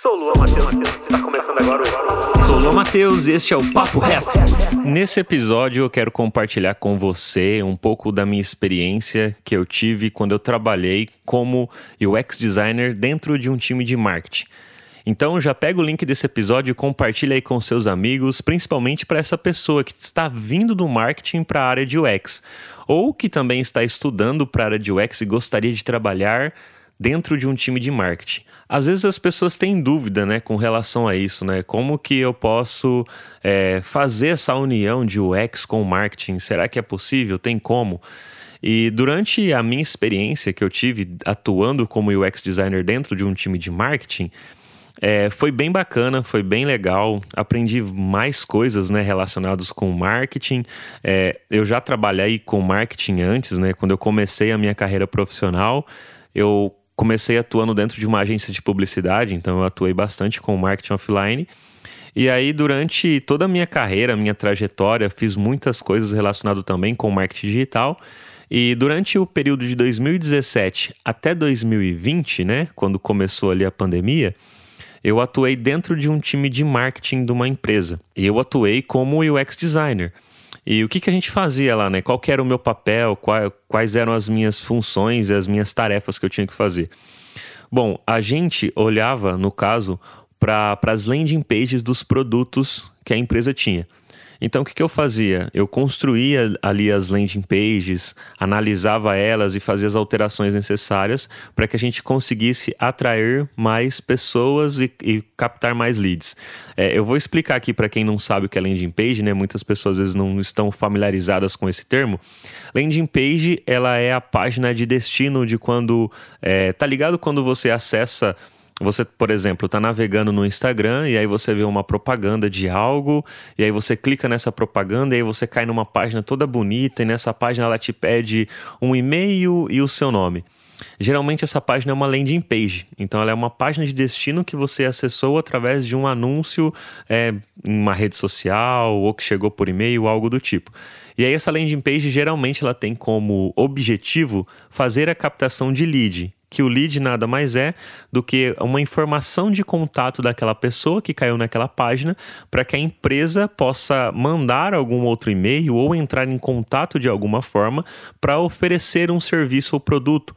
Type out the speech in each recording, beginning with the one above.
Sou Lua Matheus, está começando agora o... Sou Matheus e este é o Papo Reto. Nesse episódio eu quero compartilhar com você um pouco da minha experiência que eu tive quando eu trabalhei como UX designer dentro de um time de marketing. Então já pega o link desse episódio e compartilha aí com seus amigos, principalmente para essa pessoa que está vindo do marketing para a área de UX, ou que também está estudando para a área de UX e gostaria de trabalhar dentro de um time de marketing. Às vezes as pessoas têm dúvida, né, com relação a isso, né? Como que eu posso é, fazer essa união de UX com marketing? Será que é possível? Tem como? E durante a minha experiência que eu tive atuando como UX designer dentro de um time de marketing, é, foi bem bacana, foi bem legal. Aprendi mais coisas né, relacionadas com marketing. É, eu já trabalhei com marketing antes, né? Quando eu comecei a minha carreira profissional, eu comecei atuando dentro de uma agência de publicidade, então eu atuei bastante com marketing offline. E aí, durante toda a minha carreira, minha trajetória, fiz muitas coisas relacionadas também com marketing digital. E durante o período de 2017 até 2020, né, quando começou ali a pandemia, eu atuei dentro de um time de marketing de uma empresa. E eu atuei como UX designer. E o que, que a gente fazia lá, né? Qual era o meu papel, qual, quais eram as minhas funções e as minhas tarefas que eu tinha que fazer. Bom, a gente olhava, no caso, para as landing pages dos produtos que a empresa tinha. Então, o que, que eu fazia? Eu construía ali as landing pages, analisava elas e fazia as alterações necessárias para que a gente conseguisse atrair mais pessoas e, e captar mais leads. É, eu vou explicar aqui para quem não sabe o que é landing page, né? Muitas pessoas às vezes não estão familiarizadas com esse termo. Landing page, ela é a página de destino de quando... É, tá ligado quando você acessa você, por exemplo, está navegando no Instagram e aí você vê uma propaganda de algo, e aí você clica nessa propaganda e aí você cai numa página toda bonita, e nessa página ela te pede um e-mail e o seu nome. Geralmente essa página é uma landing page, então ela é uma página de destino que você acessou através de um anúncio é, em uma rede social ou que chegou por e-mail, algo do tipo. E aí essa landing page geralmente ela tem como objetivo fazer a captação de lead, que o lead nada mais é do que uma informação de contato daquela pessoa que caiu naquela página para que a empresa possa mandar algum outro e-mail ou entrar em contato de alguma forma para oferecer um serviço ou produto,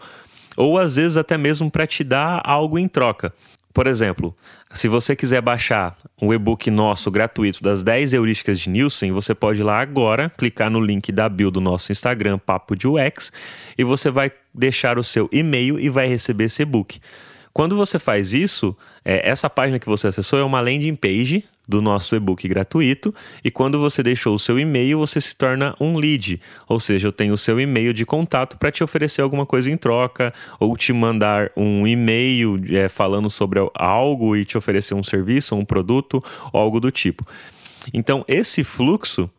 ou às vezes até mesmo para te dar algo em troca. Por exemplo, se você quiser baixar o e-book nosso gratuito das 10 heurísticas de Nielsen, você pode ir lá agora, clicar no link da bio do nosso Instagram, Papo de UX, e você vai deixar o seu e-mail e vai receber esse e-book. Quando você faz isso, é, essa página que você acessou é uma landing page do nosso e-book gratuito. E quando você deixou o seu e-mail, você se torna um lead. Ou seja, eu tenho o seu e-mail de contato para te oferecer alguma coisa em troca, ou te mandar um e-mail é, falando sobre algo e te oferecer um serviço, um produto, ou algo do tipo. Então, esse fluxo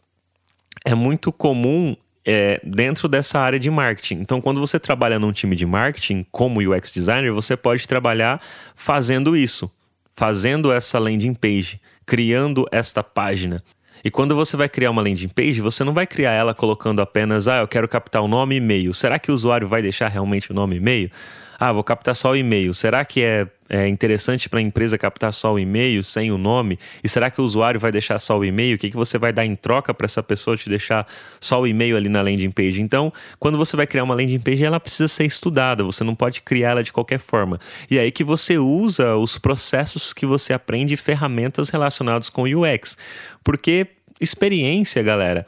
é muito comum é, dentro dessa área de marketing. Então, quando você trabalha num time de marketing, como UX designer, você pode trabalhar fazendo isso, fazendo essa landing page, criando esta página. E quando você vai criar uma landing page, você não vai criar ela colocando apenas, ah, eu quero captar o nome e e-mail. Será que o usuário vai deixar realmente o nome e e-mail? Ah, vou captar só o e-mail. Será que é, é interessante para a empresa captar só o e-mail sem o nome? E será que o usuário vai deixar só o e-mail? O que, que você vai dar em troca para essa pessoa te deixar só o e-mail ali na landing page? Então, quando você vai criar uma landing page, ela precisa ser estudada. Você não pode criar ela de qualquer forma. E é aí que você usa os processos que você aprende, ferramentas relacionadas com UX. Porque experiência, galera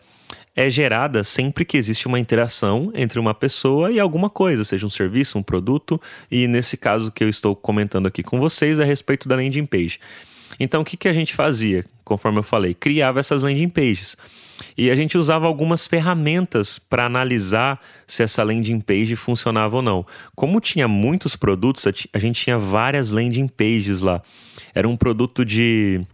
é gerada sempre que existe uma interação entre uma pessoa e alguma coisa, seja um serviço, um produto, e nesse caso que eu estou comentando aqui com vocês é a respeito da landing page. Então, o que, que a gente fazia? Conforme eu falei, criava essas landing pages. E a gente usava algumas ferramentas para analisar se essa landing page funcionava ou não. Como tinha muitos produtos, a gente tinha várias landing pages lá. Era um produto de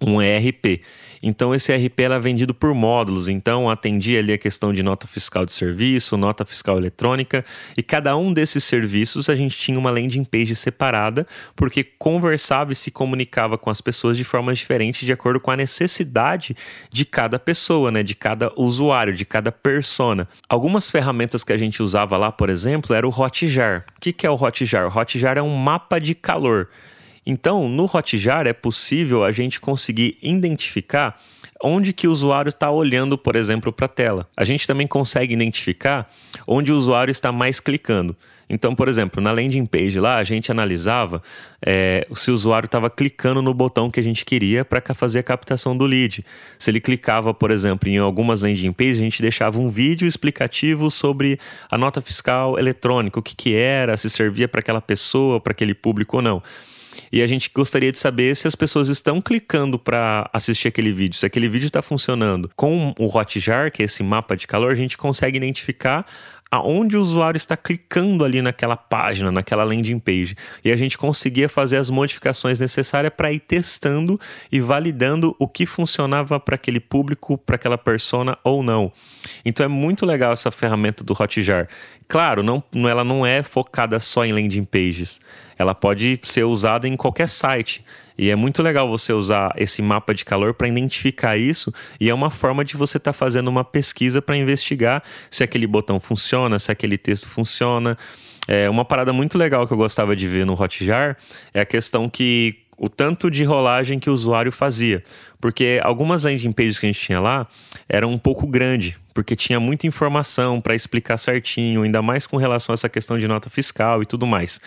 um ERP. Então esse ERP era vendido por módulos, então atendia ali a questão de nota fiscal de serviço, nota fiscal eletrônica, e cada um desses serviços a gente tinha uma landing page separada, porque conversava e se comunicava com as pessoas de formas diferentes de acordo com a necessidade de cada pessoa, né, de cada usuário, de cada persona. Algumas ferramentas que a gente usava lá, por exemplo, era o Hotjar. O que é o Hotjar? O Hotjar é um mapa de calor. Então, no Hotjar é possível a gente conseguir identificar onde que o usuário está olhando, por exemplo, para a tela. A gente também consegue identificar onde o usuário está mais clicando. Então, por exemplo, na landing page lá, a gente analisava é, se o usuário estava clicando no botão que a gente queria para fazer a captação do lead. Se ele clicava, por exemplo, em algumas landing pages, a gente deixava um vídeo explicativo sobre a nota fiscal eletrônica, o que, que era, se servia para aquela pessoa, para aquele público ou não. E a gente gostaria de saber se as pessoas estão clicando para assistir aquele vídeo, se aquele vídeo está funcionando. Com o Hotjar, que é esse mapa de calor, a gente consegue identificar aonde o usuário está clicando ali naquela página, naquela landing page. E a gente conseguia fazer as modificações necessárias para ir testando e validando o que funcionava para aquele público, para aquela persona ou não. Então é muito legal essa ferramenta do Hotjar. Claro, não, ela não é focada só em landing pages. Ela pode ser usada em qualquer site. E é muito legal você usar esse mapa de calor para identificar isso. E é uma forma de você estar tá fazendo uma pesquisa para investigar se aquele botão funciona, se aquele texto funciona. É uma parada muito legal que eu gostava de ver no Hotjar é a questão que o tanto de rolagem que o usuário fazia. Porque algumas landing pages que a gente tinha lá eram um pouco grande porque tinha muita informação para explicar certinho, ainda mais com relação a essa questão de nota fiscal e tudo mais.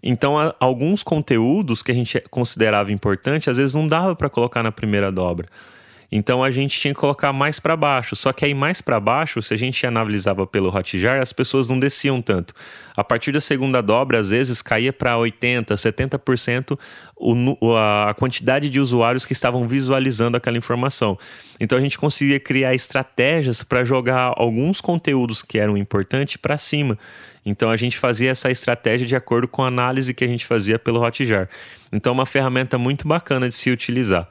Então, alguns conteúdos que a gente considerava importante, às vezes não dava para colocar na primeira dobra. Então a gente tinha que colocar mais para baixo. Só que aí mais para baixo, se a gente analisava pelo Hotjar, as pessoas não desciam tanto. A partir da segunda dobra, às vezes caía para 80, 70% o, a quantidade de usuários que estavam visualizando aquela informação. Então a gente conseguia criar estratégias para jogar alguns conteúdos que eram importantes para cima. Então a gente fazia essa estratégia de acordo com a análise que a gente fazia pelo Hotjar. Então, uma ferramenta muito bacana de se utilizar.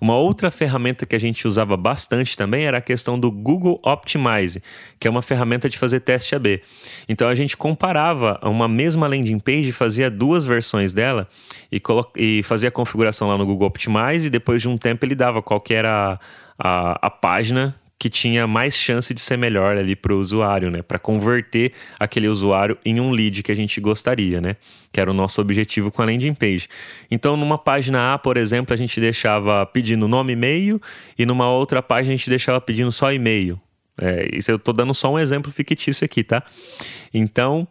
Uma outra ferramenta que a gente usava bastante também era a questão do Google Optimize, que é uma ferramenta de fazer teste AB. Então, a gente comparava uma mesma landing page, fazia duas versões dela e, e fazia a configuração lá no Google Optimize e depois de um tempo ele dava qual que era a, a, a página que tinha mais chance de ser melhor ali para o usuário, né? Para converter aquele usuário em um lead que a gente gostaria, né? Que era o nosso objetivo com a landing page. Então, numa página A, por exemplo, a gente deixava pedindo nome e e-mail, e numa outra página a gente deixava pedindo só e-mail. É, isso eu estou dando só um exemplo fictício aqui, tá? Então,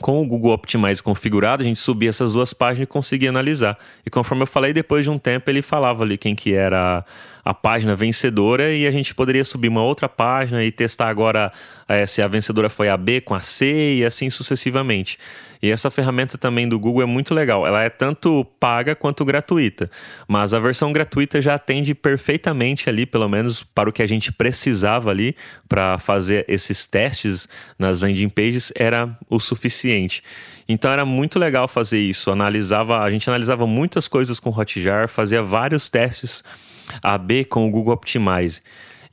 com o Google Optimize configurado, a gente subia essas duas páginas e conseguia analisar. E conforme eu falei, depois de um tempo ele falava ali quem que era a página vencedora e a gente poderia subir uma outra página e testar agora é, se a vencedora foi a B com a C e assim sucessivamente. E essa ferramenta também do Google é muito legal. Ela é tanto paga quanto gratuita. Mas a versão gratuita já atende perfeitamente ali, pelo menos para o que a gente precisava ali para fazer esses testes nas landing pages, era o suficiente. Então era muito legal fazer isso. Analisava, a gente analisava muitas coisas com Hotjar, fazia vários testes AB com o Google Optimize.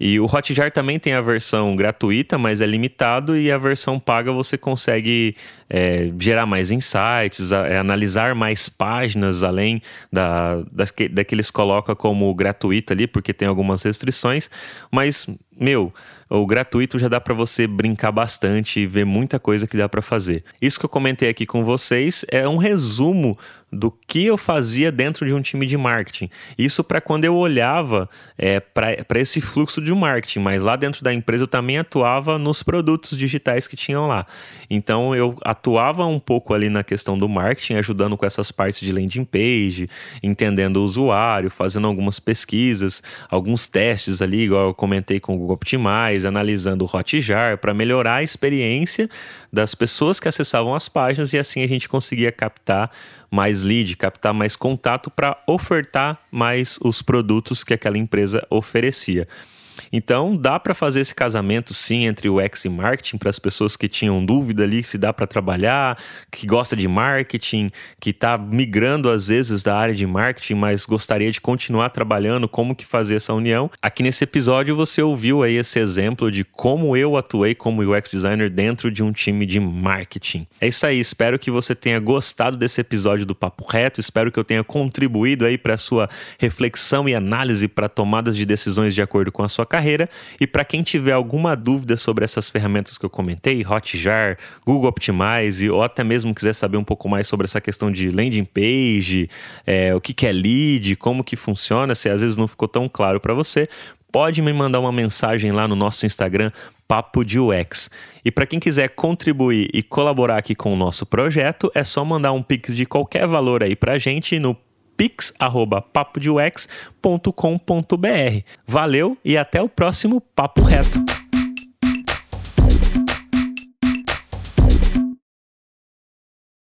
E o Hotjar também tem a versão gratuita, mas é limitado, e a versão paga você consegue é, gerar mais insights, a, é, analisar mais páginas além da, das que, da que eles colocam como gratuita ali, porque tem algumas restrições. Mas, meu, o gratuito já dá para você brincar bastante e ver muita coisa que dá para fazer. Isso que eu comentei aqui com vocês é um resumo do que eu fazia dentro de um time de marketing. Isso para quando eu olhava é, para esse fluxo de marketing, mas lá dentro da empresa eu também atuava nos produtos digitais que tinham lá. Então eu atuava um pouco ali na questão do marketing, ajudando com essas partes de landing page, entendendo o usuário, fazendo algumas pesquisas, alguns testes ali, igual eu comentei com o Optimize analisando o Hotjar para melhorar a experiência das pessoas que acessavam as páginas e assim a gente conseguia captar mais lead, captar mais contato para ofertar mais os produtos que aquela empresa oferecia. Então, dá para fazer esse casamento sim entre o X e marketing para as pessoas que tinham dúvida ali se dá para trabalhar, que gosta de marketing, que está migrando às vezes da área de marketing, mas gostaria de continuar trabalhando, como que fazer essa união. Aqui nesse episódio você ouviu aí esse exemplo de como eu atuei como UX designer dentro de um time de marketing. É isso aí, espero que você tenha gostado desse episódio do Papo Reto, espero que eu tenha contribuído aí para sua reflexão e análise para tomadas de decisões de acordo com a sua carreira. E para quem tiver alguma dúvida sobre essas ferramentas que eu comentei, Hotjar, Google Optimize, ou até mesmo quiser saber um pouco mais sobre essa questão de landing page, é, o que, que é lead, como que funciona, se às vezes não ficou tão claro para você, pode me mandar uma mensagem lá no nosso Instagram, Papo de UX. E para quem quiser contribuir e colaborar aqui com o nosso projeto, é só mandar um pix de qualquer valor aí para gente no pix@papodeux.com.br. Valeu e até o próximo Papo Reto.